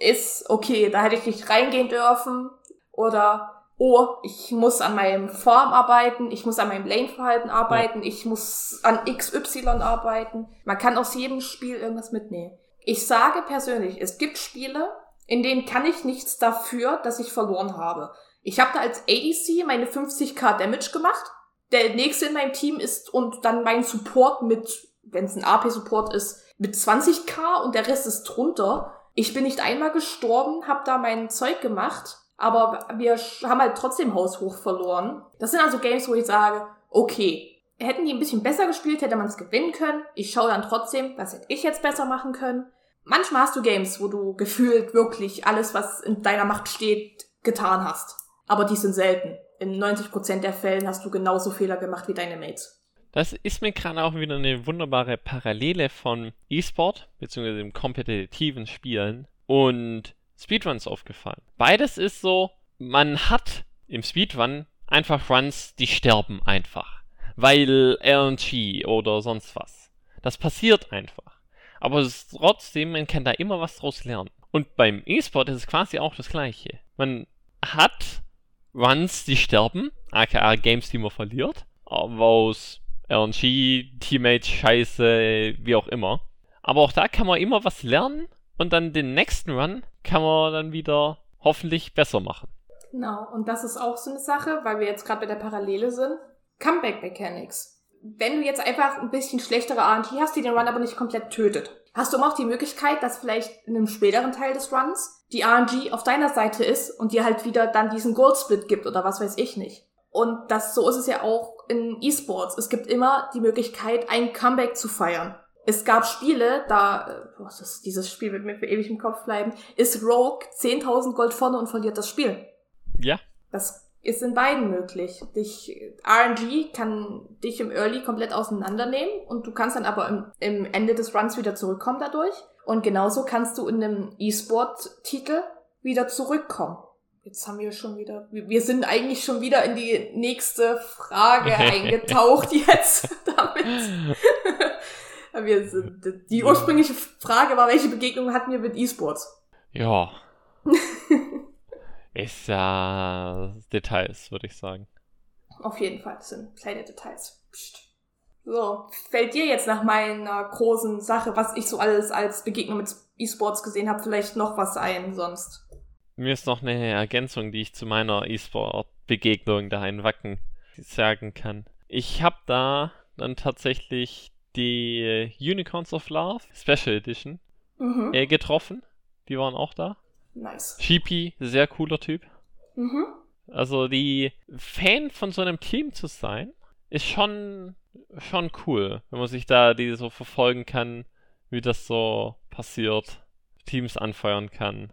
ist, okay, da hätte ich nicht reingehen dürfen oder oh, ich muss an meinem Form arbeiten, ich muss an meinem Lane-Verhalten arbeiten, ich muss an XY arbeiten. Man kann aus jedem Spiel irgendwas mitnehmen. Ich sage persönlich, es gibt Spiele, in denen kann ich nichts dafür, dass ich verloren habe. Ich habe da als ADC meine 50k Damage gemacht. Der nächste in meinem Team ist und dann mein Support mit, wenn es ein AP-Support ist, mit 20k und der Rest ist drunter. Ich bin nicht einmal gestorben, habe da mein Zeug gemacht, aber wir haben halt trotzdem haushoch verloren. Das sind also Games, wo ich sage, okay, hätten die ein bisschen besser gespielt, hätte man es gewinnen können. Ich schaue dann trotzdem, was hätte ich jetzt besser machen können. Manchmal hast du Games, wo du gefühlt wirklich alles, was in deiner Macht steht, getan hast. Aber die sind selten. In 90% der Fällen hast du genauso Fehler gemacht wie deine Mates. Das ist mir gerade auch wieder eine wunderbare Parallele von E-Sport, beziehungsweise dem kompetitiven Spielen und Speedruns aufgefallen. Beides ist so, man hat im Speedrun einfach Runs, die sterben einfach. Weil RNG oder sonst was. Das passiert einfach. Aber trotzdem, man kann da immer was draus lernen. Und beim E-Sport ist es quasi auch das gleiche. Man hat Runs, die sterben, aka Games, die man verliert, aus RNG, Teammates, Scheiße, wie auch immer. Aber auch da kann man immer was lernen und dann den nächsten Run kann man dann wieder hoffentlich besser machen. Genau, und das ist auch so eine Sache, weil wir jetzt gerade bei der Parallele sind. Comeback Mechanics. Wenn du jetzt einfach ein bisschen schlechtere RNG hast, die den Run aber nicht komplett tötet, hast du immer auch die Möglichkeit, dass vielleicht in einem späteren Teil des Runs die RNG auf deiner Seite ist und dir halt wieder dann diesen Gold Split gibt oder was weiß ich nicht. Und das, so ist es ja auch in E-Sports. Es gibt immer die Möglichkeit, ein Comeback zu feiern. Es gab Spiele, da, äh, boah, das, dieses Spiel wird mir für ewig im Kopf bleiben, ist Rogue 10.000 Gold vorne und verliert das Spiel. Ja. Das ist in beiden möglich. Dich, RNG kann dich im Early komplett auseinandernehmen und du kannst dann aber im, im Ende des Runs wieder zurückkommen dadurch. Und genauso kannst du in einem E-Sport-Titel wieder zurückkommen. Jetzt haben wir schon wieder, wir sind eigentlich schon wieder in die nächste Frage eingetaucht jetzt damit. wir sind, die ursprüngliche Frage war, welche Begegnung hatten wir mit E-Sports? Ja. Ist ja Details, würde ich sagen. Auf jeden Fall, das sind kleine Details. Psst. So, fällt dir jetzt nach meiner großen Sache, was ich so alles als Begegnung mit E-Sports gesehen habe, vielleicht noch was ein sonst? Mir ist noch eine Ergänzung, die ich zu meiner E-Sport-Begegnung da in Wacken sagen kann. Ich habe da dann tatsächlich die Unicorns of Love Special Edition mhm. äh, getroffen. Die waren auch da. Nice. Sheepy, sehr cooler Typ. Mhm. Also die Fan von so einem Team zu sein, ist schon schon cool, wenn man sich da die so verfolgen kann, wie das so passiert, Teams anfeuern kann.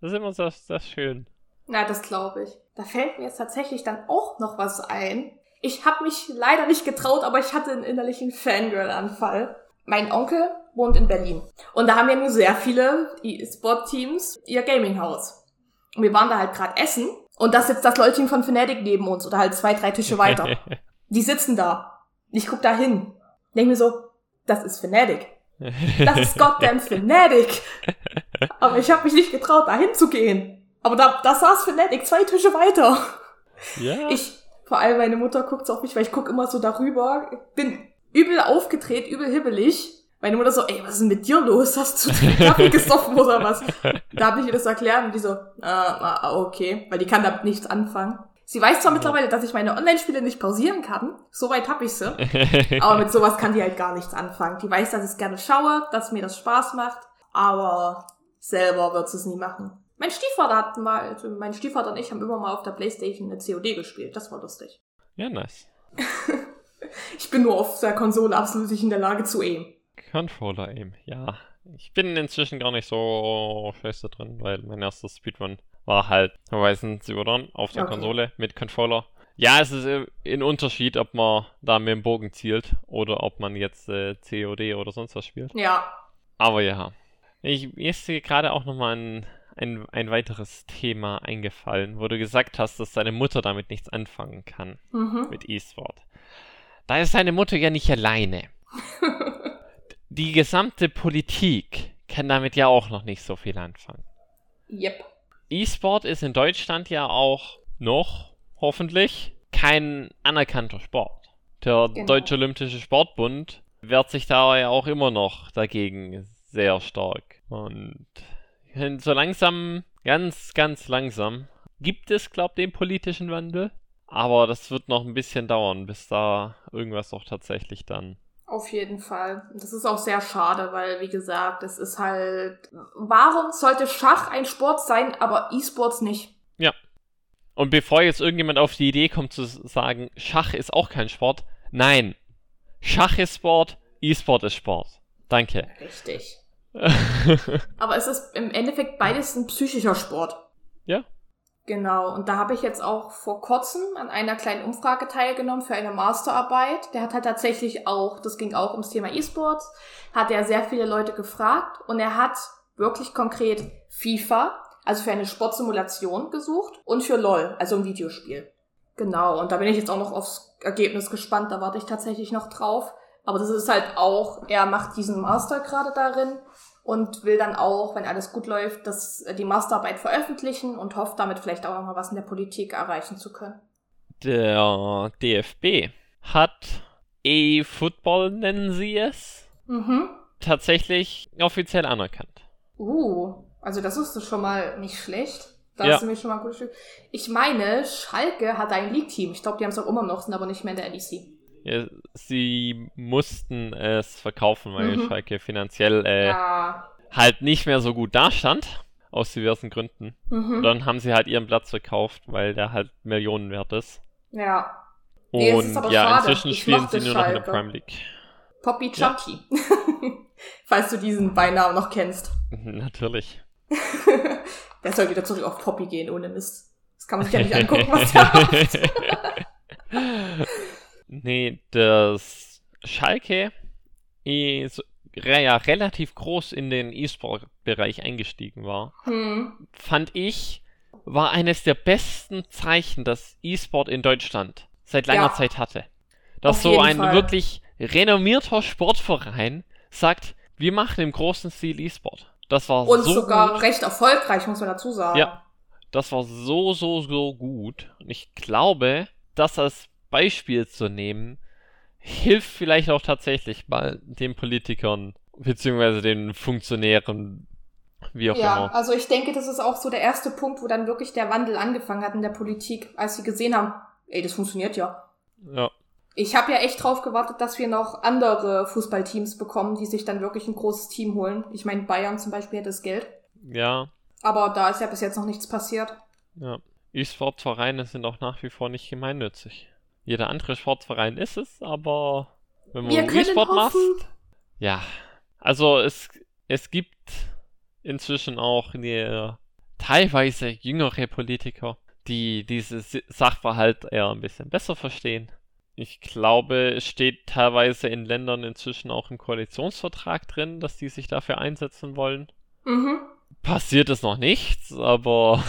Das ist immer sehr, sehr schön. Na, das glaube ich. Da fällt mir jetzt tatsächlich dann auch noch was ein. Ich habe mich leider nicht getraut, aber ich hatte einen innerlichen Fangirl-Anfall. Mein Onkel wohnt in Berlin. Und da haben ja nur sehr viele E-Sport-Teams ihr Gaming-Haus. Und wir waren da halt gerade essen. Und da sitzt das Leutchen von Fnatic neben uns oder halt zwei, drei Tische weiter. Die sitzen da. Ich guck da hin. Denk mir so, das ist Fnatic. Das ist goddamn Fnatic. Aber ich habe mich nicht getraut, da hinzugehen. Aber da, da saß Fnatic zwei Tische weiter. Ja. Ich, vor allem meine Mutter guckt so auf mich, weil ich guck immer so darüber. Bin übel aufgedreht, übel hibbelig. Meine Mutter so, ey, was ist denn mit dir los? Hast du Kaffee gesoffen oder was? Da habe ich ihr das erklärt und die so, ah, ah, okay, weil die kann damit nichts anfangen. Sie weiß zwar mittlerweile, dass ich meine Online-Spiele nicht pausieren kann, soweit hab ich sie, aber mit sowas kann die halt gar nichts anfangen. Die weiß, dass ich gerne schaue, dass mir das Spaß macht, aber selber wird sie es nie machen. Mein Stiefvater hat mal, also mein Stiefvater und ich haben immer mal auf der Playstation eine COD gespielt, das war lustig. Ja, nice. ich bin nur auf der Konsole absolut nicht in der Lage zu aimen. Controller Aim, ja. Ich bin inzwischen gar nicht so scheiße drin, weil mein erster Speedrun war halt Horizon Zero Dawn auf der okay. Konsole mit Controller. Ja, es ist äh, ein Unterschied, ob man da mit dem Bogen zielt oder ob man jetzt äh, COD oder sonst was spielt. Ja. Aber ja. Ich, mir ist gerade auch nochmal ein, ein, ein weiteres Thema eingefallen, wo du gesagt hast, dass deine Mutter damit nichts anfangen kann. Mhm. Mit E-Sport. Da ist deine Mutter ja nicht alleine. die gesamte Politik kann damit ja auch noch nicht so viel anfangen. Yep. E-Sport ist in Deutschland ja auch noch, hoffentlich, kein anerkannter Sport. Der genau. Deutsche Olympische Sportbund wehrt sich da ja auch immer noch dagegen, sehr stark. Und so langsam, ganz, ganz langsam, gibt es, glaube ich, den politischen Wandel. Aber das wird noch ein bisschen dauern, bis da irgendwas auch tatsächlich dann. Auf jeden Fall. Das ist auch sehr schade, weil, wie gesagt, es ist halt. Warum sollte Schach ein Sport sein, aber E-Sports nicht? Ja. Und bevor jetzt irgendjemand auf die Idee kommt zu sagen, Schach ist auch kein Sport, nein. Schach ist Sport, E-Sport ist Sport. Danke. Richtig. aber es ist im Endeffekt beides ein psychischer Sport. Ja. Genau, und da habe ich jetzt auch vor kurzem an einer kleinen Umfrage teilgenommen für eine Masterarbeit. Der hat halt tatsächlich auch, das ging auch ums Thema E-Sports, hat er sehr viele Leute gefragt und er hat wirklich konkret FIFA, also für eine Sportsimulation gesucht und für LOL, also ein Videospiel. Genau, und da bin ich jetzt auch noch aufs Ergebnis gespannt, da warte ich tatsächlich noch drauf. Aber das ist halt auch, er macht diesen Master gerade darin und will dann auch, wenn alles gut läuft, das, äh, die Masterarbeit veröffentlichen und hofft damit vielleicht auch nochmal was in der Politik erreichen zu können. Der DFB hat E-Football, nennen sie es, mhm. tatsächlich offiziell anerkannt. Uh, also das ist schon mal nicht schlecht. Da ja. ist nämlich schon mal ein gutes Stück. Ich meine, Schalke hat ein League-Team. Ich glaube, die haben es auch immer noch, sind aber nicht mehr in der NEC. Ja, sie mussten es verkaufen, weil mhm. Schalke finanziell äh, ja. halt nicht mehr so gut dastand, aus diversen Gründen. Mhm. Dann haben sie halt ihren Platz verkauft, weil der halt Millionen wert ist. Ja. Und nee, ja, schade. inzwischen ich spielen sie nur Schalke. noch in der Prime League. Poppy Chunky. Ja. Falls du diesen Beinamen noch kennst. Natürlich. der soll wieder zurück auf Poppy gehen, ohne Mist. Das kann man sich ja nicht angucken, was der macht. Nee, das Schalke ist ja relativ groß in den E-Sport-Bereich eingestiegen war, hm. fand ich, war eines der besten Zeichen, das E-Sport in Deutschland seit langer ja. Zeit hatte. Dass Auf so ein Fall. wirklich renommierter Sportverein sagt, wir machen im großen Stil E-Sport. Das war Und so sogar gut. recht erfolgreich, muss man dazu sagen. Ja, das war so, so, so gut. Und ich glaube, dass das Beispiel zu nehmen, hilft vielleicht auch tatsächlich mal den Politikern beziehungsweise den Funktionären, wie auch ja, immer. Ja, also ich denke, das ist auch so der erste Punkt, wo dann wirklich der Wandel angefangen hat in der Politik, als sie gesehen haben, ey, das funktioniert ja. Ja. Ich habe ja echt drauf gewartet, dass wir noch andere Fußballteams bekommen, die sich dann wirklich ein großes Team holen. Ich meine, Bayern zum Beispiel hätte das Geld. Ja. Aber da ist ja bis jetzt noch nichts passiert. Ja. E-Sport-Vereine sind auch nach wie vor nicht gemeinnützig jeder andere Sportverein ist es, aber wenn man E-Sport macht, ja. Also es, es gibt inzwischen auch eine, teilweise jüngere Politiker, die dieses Sachverhalt eher ein bisschen besser verstehen. Ich glaube, es steht teilweise in Ländern inzwischen auch im Koalitionsvertrag drin, dass die sich dafür einsetzen wollen. Mhm. Passiert es noch nichts, aber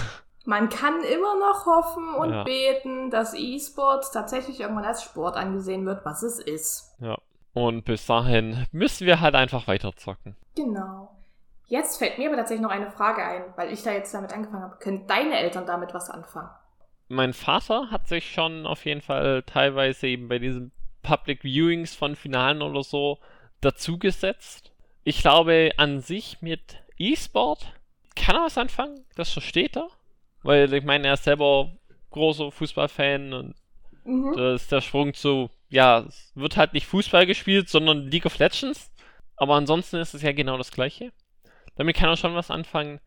man kann immer noch hoffen und ja. beten, dass E-Sports tatsächlich irgendwann als Sport angesehen wird, was es ist. Ja. Und bis dahin müssen wir halt einfach weiter zocken. Genau. Jetzt fällt mir aber tatsächlich noch eine Frage ein, weil ich da jetzt damit angefangen habe. Können deine Eltern damit was anfangen? Mein Vater hat sich schon auf jeden Fall teilweise eben bei diesen Public Viewings von Finalen oder so dazugesetzt. Ich glaube, an sich mit E-Sport kann er was anfangen, das versteht er. Weil ich meine, er ist selber großer Fußballfan und mhm. da ist der Sprung zu, ja, es wird halt nicht Fußball gespielt, sondern League of Legends. Aber ansonsten ist es ja genau das gleiche. Damit kann er schon was anfangen.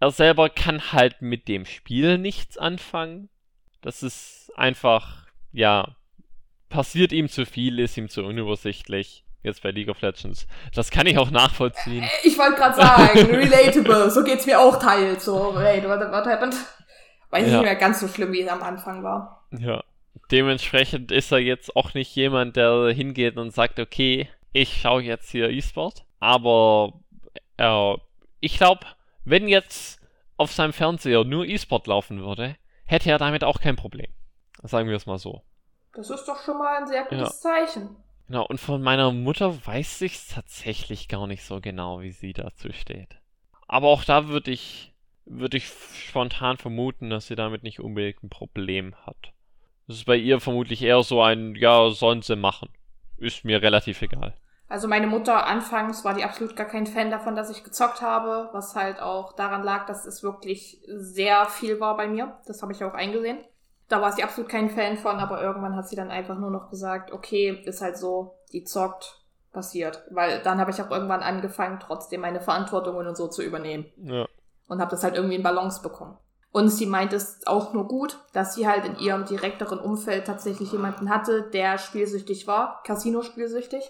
Er selber kann halt mit dem Spiel nichts anfangen. Das ist einfach, ja, passiert ihm zu viel, ist ihm zu unübersichtlich. Jetzt bei League of Legends. Das kann ich auch nachvollziehen. Ich wollte gerade sagen, relatable. So geht's mir auch teils. So, wait, what, what happened? Weiß ja. nicht mehr ganz so schlimm, wie es am Anfang war. Ja. Dementsprechend ist er jetzt auch nicht jemand, der hingeht und sagt, okay, ich schaue jetzt hier E-Sport. Aber äh, ich glaube, wenn jetzt auf seinem Fernseher nur E-Sport laufen würde, hätte er damit auch kein Problem. Sagen wir es mal so. Das ist doch schon mal ein sehr gutes ja. Zeichen. Genau, und von meiner Mutter weiß ich tatsächlich gar nicht so genau, wie sie dazu steht. Aber auch da würde ich würde ich spontan vermuten, dass sie damit nicht unbedingt ein Problem hat. Das ist bei ihr vermutlich eher so ein, ja, sollen sie machen. Ist mir relativ egal. Also meine Mutter anfangs war die absolut gar kein Fan davon, dass ich gezockt habe, was halt auch daran lag, dass es wirklich sehr viel war bei mir. Das habe ich auch eingesehen. Da war sie absolut kein Fan von, aber irgendwann hat sie dann einfach nur noch gesagt, okay, ist halt so, die zockt, passiert. Weil dann habe ich auch irgendwann angefangen, trotzdem meine Verantwortungen und so zu übernehmen. Ja. Und habe das halt irgendwie in Balance bekommen. Und sie meint es auch nur gut, dass sie halt in ihrem direkteren Umfeld tatsächlich jemanden hatte, der spielsüchtig war, Casino-spielsüchtig,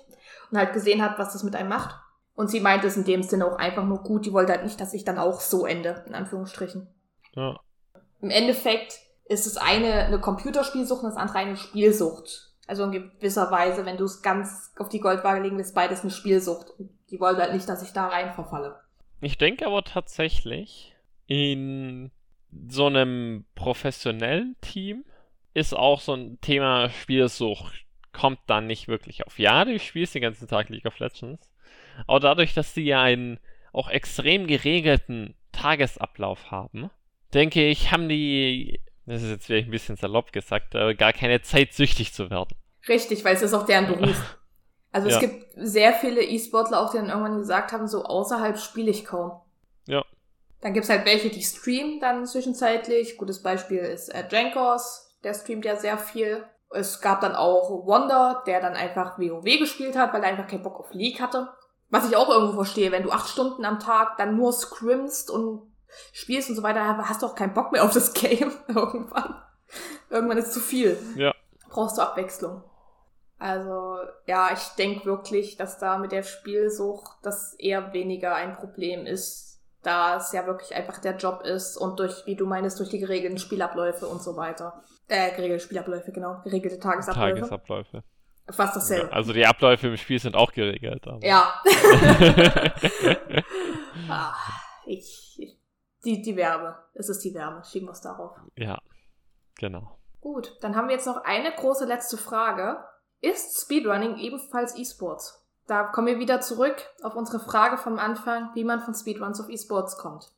und halt gesehen hat, was das mit einem macht. Und sie meint es in dem Sinne auch einfach nur gut. Die wollte halt nicht, dass ich dann auch so ende, in Anführungsstrichen. Ja. Im Endeffekt ist das eine eine Computerspielsucht und das andere eine Spielsucht. Also in gewisser Weise, wenn du es ganz auf die Goldwaage legen willst, beides eine Spielsucht. Und die wollte halt nicht, dass ich da rein verfalle. Ich denke aber tatsächlich, in so einem professionellen Team ist auch so ein Thema Spielsucht kommt dann nicht wirklich auf. Ja, du spielst den ganzen Tag League of Legends, aber dadurch, dass sie ja einen auch extrem geregelten Tagesablauf haben, denke ich, haben die, das ist jetzt vielleicht ein bisschen salopp gesagt, gar keine Zeit, süchtig zu werden. Richtig, weil es ist auch deren Beruf. Also Ja. es gibt sehr viele E-Sportler auch, die dann irgendwann gesagt haben, so außerhalb spiele ich kaum. Ja. Dann gibt's halt welche, die streamen dann zwischenzeitlich. Gutes Beispiel ist äh, Jankos, der streamt ja sehr viel. Es gab dann auch Wonder, der dann einfach WoW gespielt hat, weil er einfach keinen Bock auf League hatte. Was ich auch irgendwo verstehe, wenn du acht Stunden am Tag dann nur scrimmst und spielst und so weiter, hast du auch keinen Bock mehr auf das Game irgendwann. Irgendwann ist zu viel. Ja. Brauchst du Abwechslung. Also, ja, ich denke wirklich, dass da mit der Spielsucht das eher weniger ein Problem ist, da es ja wirklich einfach der Job ist und durch, wie du meinst, durch die geregelten Spielabläufe und so weiter. Äh, geregelte Spielabläufe, genau. Geregelte Tagesabläufe. Tagesabläufe. Fast dasselbe. Also die Abläufe im Spiel sind auch geregelt. Ja. ah, ich, die, die Werbe. Es ist die Wärme. Schieben wir es darauf. ja, genau. Gut, dann haben wir jetzt noch eine große letzte Frage. Ist Speedrunning ebenfalls E-Sports? Da kommen wir wieder zurück auf unsere Frage vom Anfang, wie man von Speedruns auf E-Sports kommt.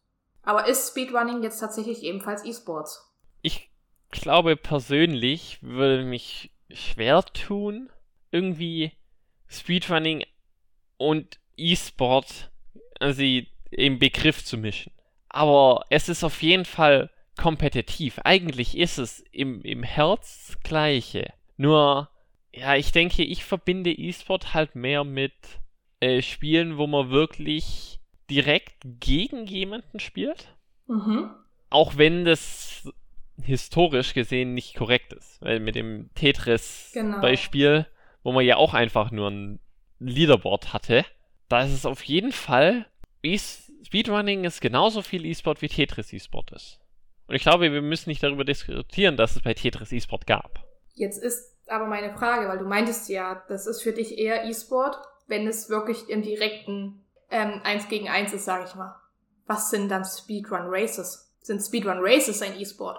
Aber ist Speedrunning jetzt tatsächlich ebenfalls E-Sports? Ich glaube persönlich würde mich schwer tun, irgendwie Speedrunning und E-Sport also im Begriff zu mischen. Aber es ist auf jeden Fall kompetitiv. Eigentlich ist es im, im Herz das Gleiche. Nur, ja, ich denke, ich verbinde E-Sport halt mehr mit äh, Spielen, wo man wirklich direkt gegen jemanden spielt. Mhm. Auch wenn das historisch gesehen nicht korrekt ist. Weil mit dem Tetris-Beispiel, wo man ja auch einfach nur ein Leaderboard hatte, da ist es auf jeden Fall, e Speedrunning ist genauso viel E-Sport wie Tetris E-Sport ist. Und ich glaube, wir müssen nicht darüber diskutieren, dass es bei Tetris E-Sport gab. Jetzt ist aber meine Frage, weil du meintest ja, das ist für dich eher E-Sport, wenn es wirklich im direkten ähm, 1 gegen 1 ist, sage ich mal. Was sind dann Speedrun Races? Sind Speedrun Races ein E-Sport?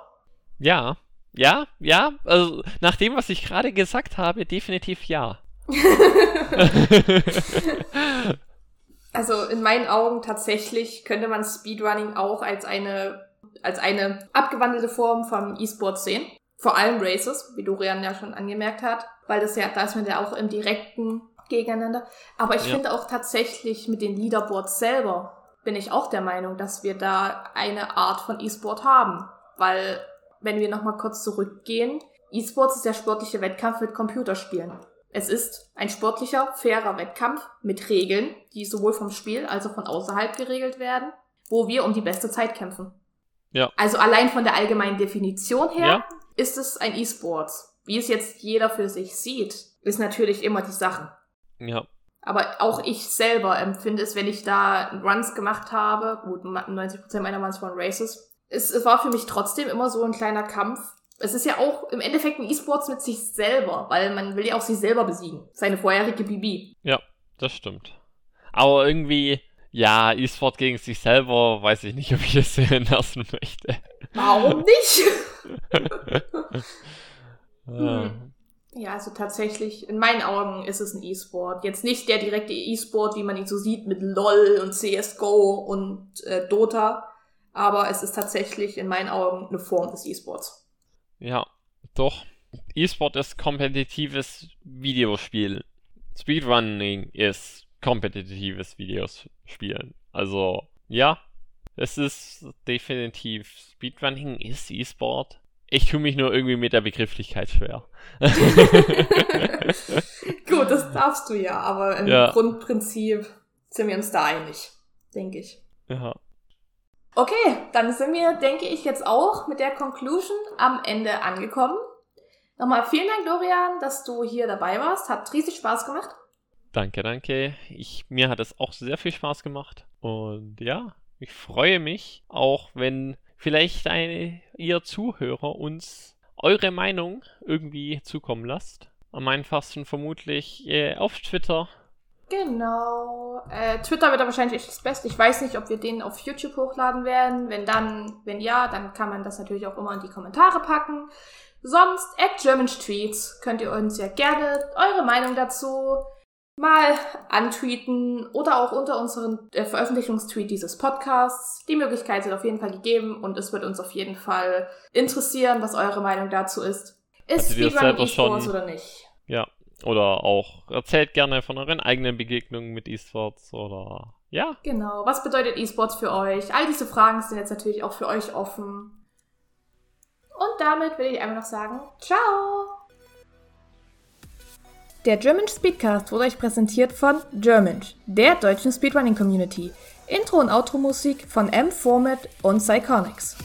Ja, ja, ja. Also nach dem, was ich gerade gesagt habe, definitiv ja. Also in meinen Augen tatsächlich könnte man Speedrunning auch als eine, als eine abgewandelte Form vom E-Sport sehen. Vor allem Races, wie Dorian ja schon angemerkt hat, weil das ja, da ist man ja auch im direkten Gegeneinander. Aber ich Ja. finde auch tatsächlich mit den Leaderboards selber bin ich auch der Meinung, dass wir da eine Art von E-Sport haben. Weil, wenn wir nochmal kurz zurückgehen, E-Sports ist der sportliche Wettkampf mit Computerspielen. Es ist ein sportlicher, fairer Wettkampf mit Regeln, die sowohl vom Spiel als auch von außerhalb geregelt werden, wo wir um die beste Zeit kämpfen. Ja. Also allein von der allgemeinen Definition her Ja. Ist es ein E-Sports. Wie es jetzt jeder für sich sieht, ist natürlich immer die Sache. Ja. Aber auch ich selber empfinde es, wenn ich da Runs gemacht habe, gut, 90% meiner Runs waren Races, es, es war für mich trotzdem immer so ein kleiner Kampf. Es ist ja auch im Endeffekt ein E-Sports mit sich selber, weil man will ja auch sich selber besiegen. Seine vorherige Bibi. Das stimmt. Aber irgendwie, ja, E-Sport gegen sich selber, weiß ich nicht, ob ich das sehen lassen möchte. Warum nicht? Hm. Ja, also tatsächlich, in meinen Augen ist es ein E-Sport. Jetzt nicht der direkte E-Sport, wie man ihn so sieht mit LOL und CSGO und äh, Dota, aber es ist tatsächlich in meinen Augen eine Form des E-Sports. Ja, doch. E-Sport ist kompetitives Videospiel. Speedrunning ist kompetitives Videos spielen. Also, ja, es ist definitiv Speedrunning ist E-Sport. Ich tue mich nur irgendwie mit der Begrifflichkeit schwer. Gut, das darfst du ja, aber im ja. Grundprinzip sind wir uns da einig, denke ich. Ja. Okay, dann sind wir, denke ich, jetzt auch mit der Conclusion am Ende angekommen. Nochmal vielen Dank, Dorian, dass du hier dabei warst. Hat riesig Spaß gemacht. Danke, danke. Ich, mir hat es auch sehr viel Spaß gemacht. Und ja, ich freue mich, auch wenn vielleicht eine, ihr Zuhörer uns eure Meinung irgendwie zukommen lasst. Am einfachsten vermutlich äh, auf Twitter. Genau. Äh, Twitter wird da wahrscheinlich echt das Beste. Ich weiß nicht, ob wir den auf YouTube hochladen werden. Wenn dann, wenn ja, dann kann man das natürlich auch immer in die Kommentare packen. Sonst, at German Tweets könnt ihr uns ja gerne eure Meinung dazu mal antweeten oder auch unter unseren äh, Veröffentlichungstweet dieses Podcasts. Die Möglichkeit ist auf jeden Fall gegeben und es wird uns auf jeden Fall interessieren, was eure Meinung dazu ist. Ist Speedrun E-Sports oder nicht? Ja, oder auch erzählt gerne von euren eigenen Begegnungen mit E-Sports oder ja. Genau, was bedeutet E-Sports für euch? All diese Fragen sind jetzt natürlich auch für euch offen. Und damit will ich einfach noch sagen, ciao! Der German Speedcast wurde euch präsentiert von German, der deutschen Speedrunning Community. Intro- und Outro-Musik von M Format und Psychonics.